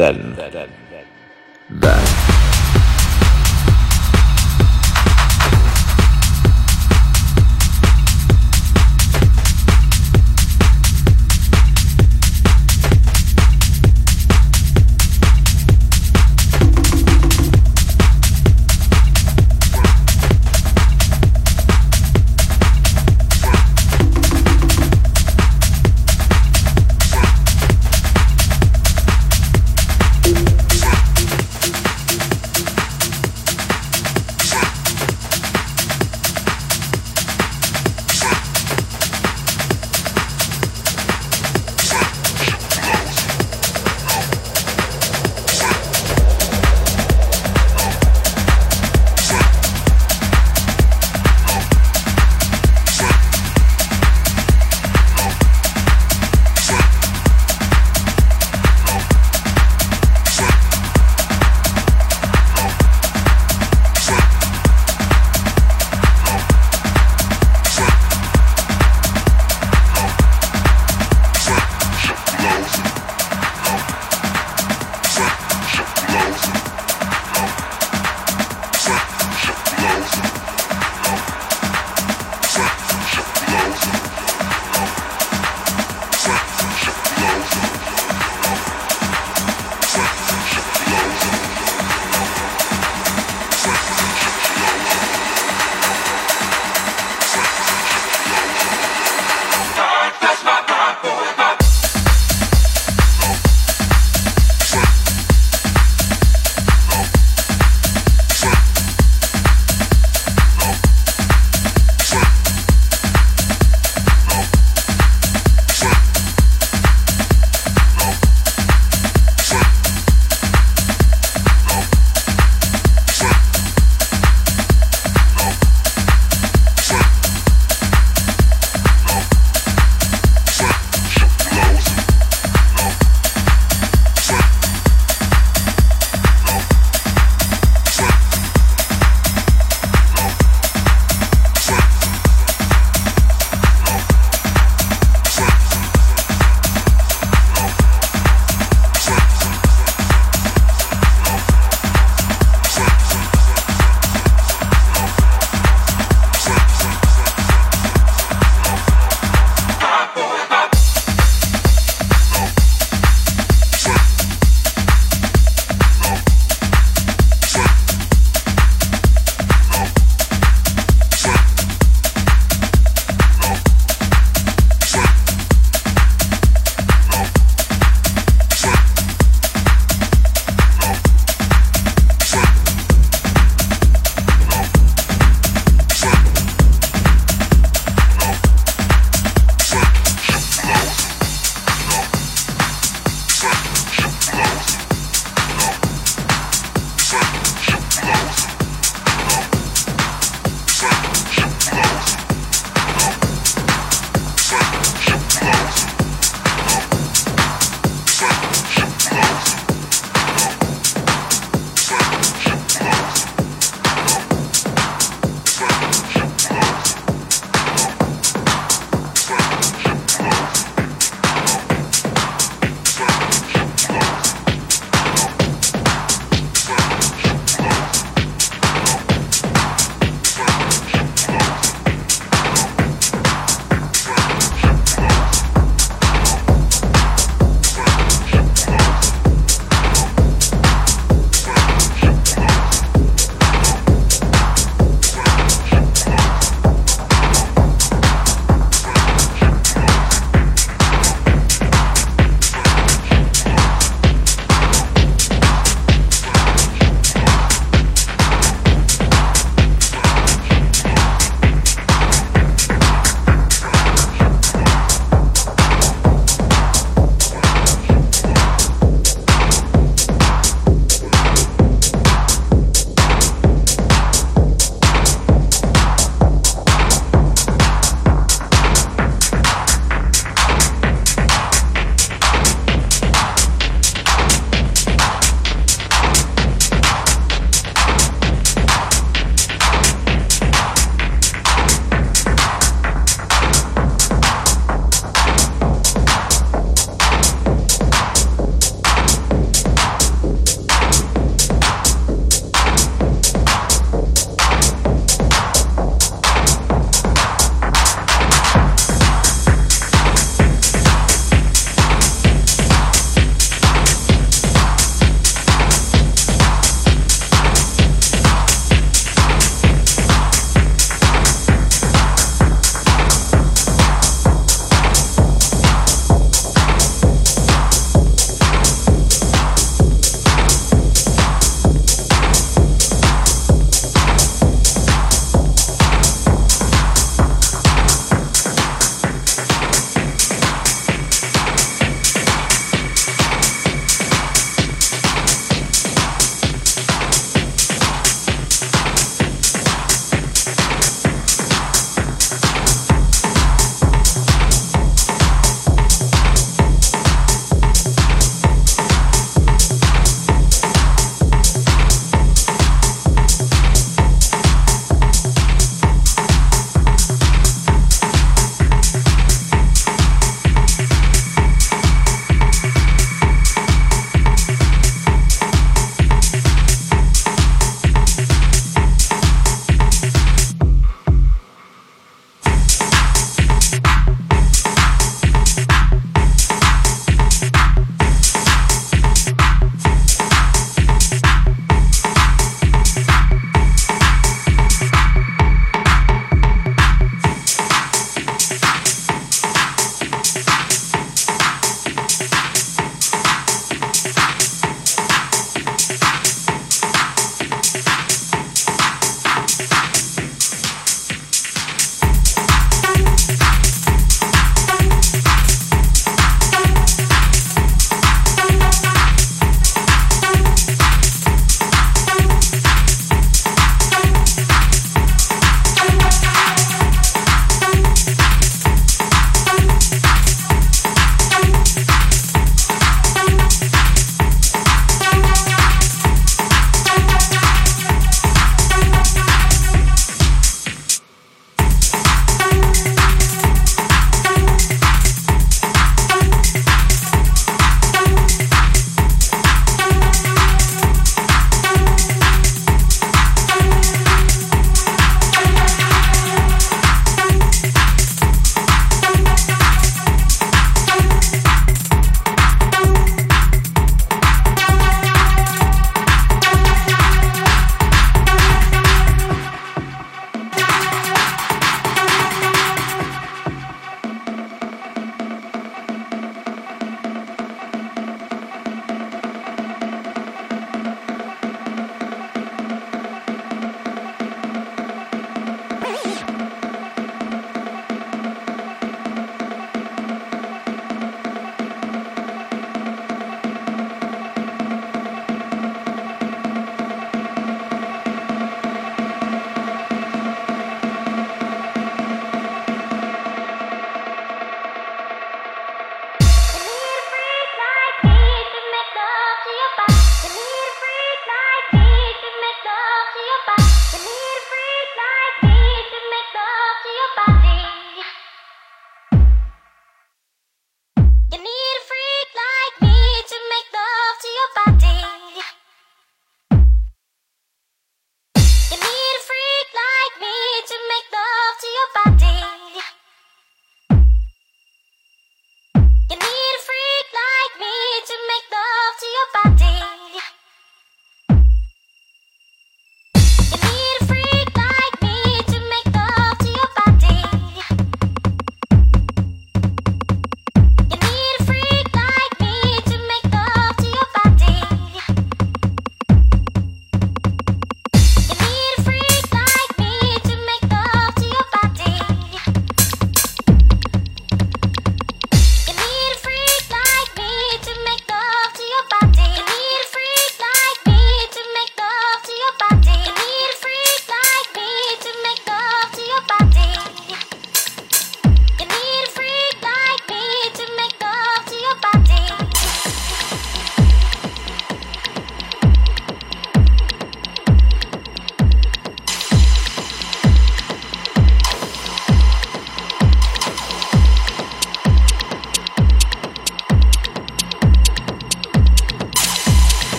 then.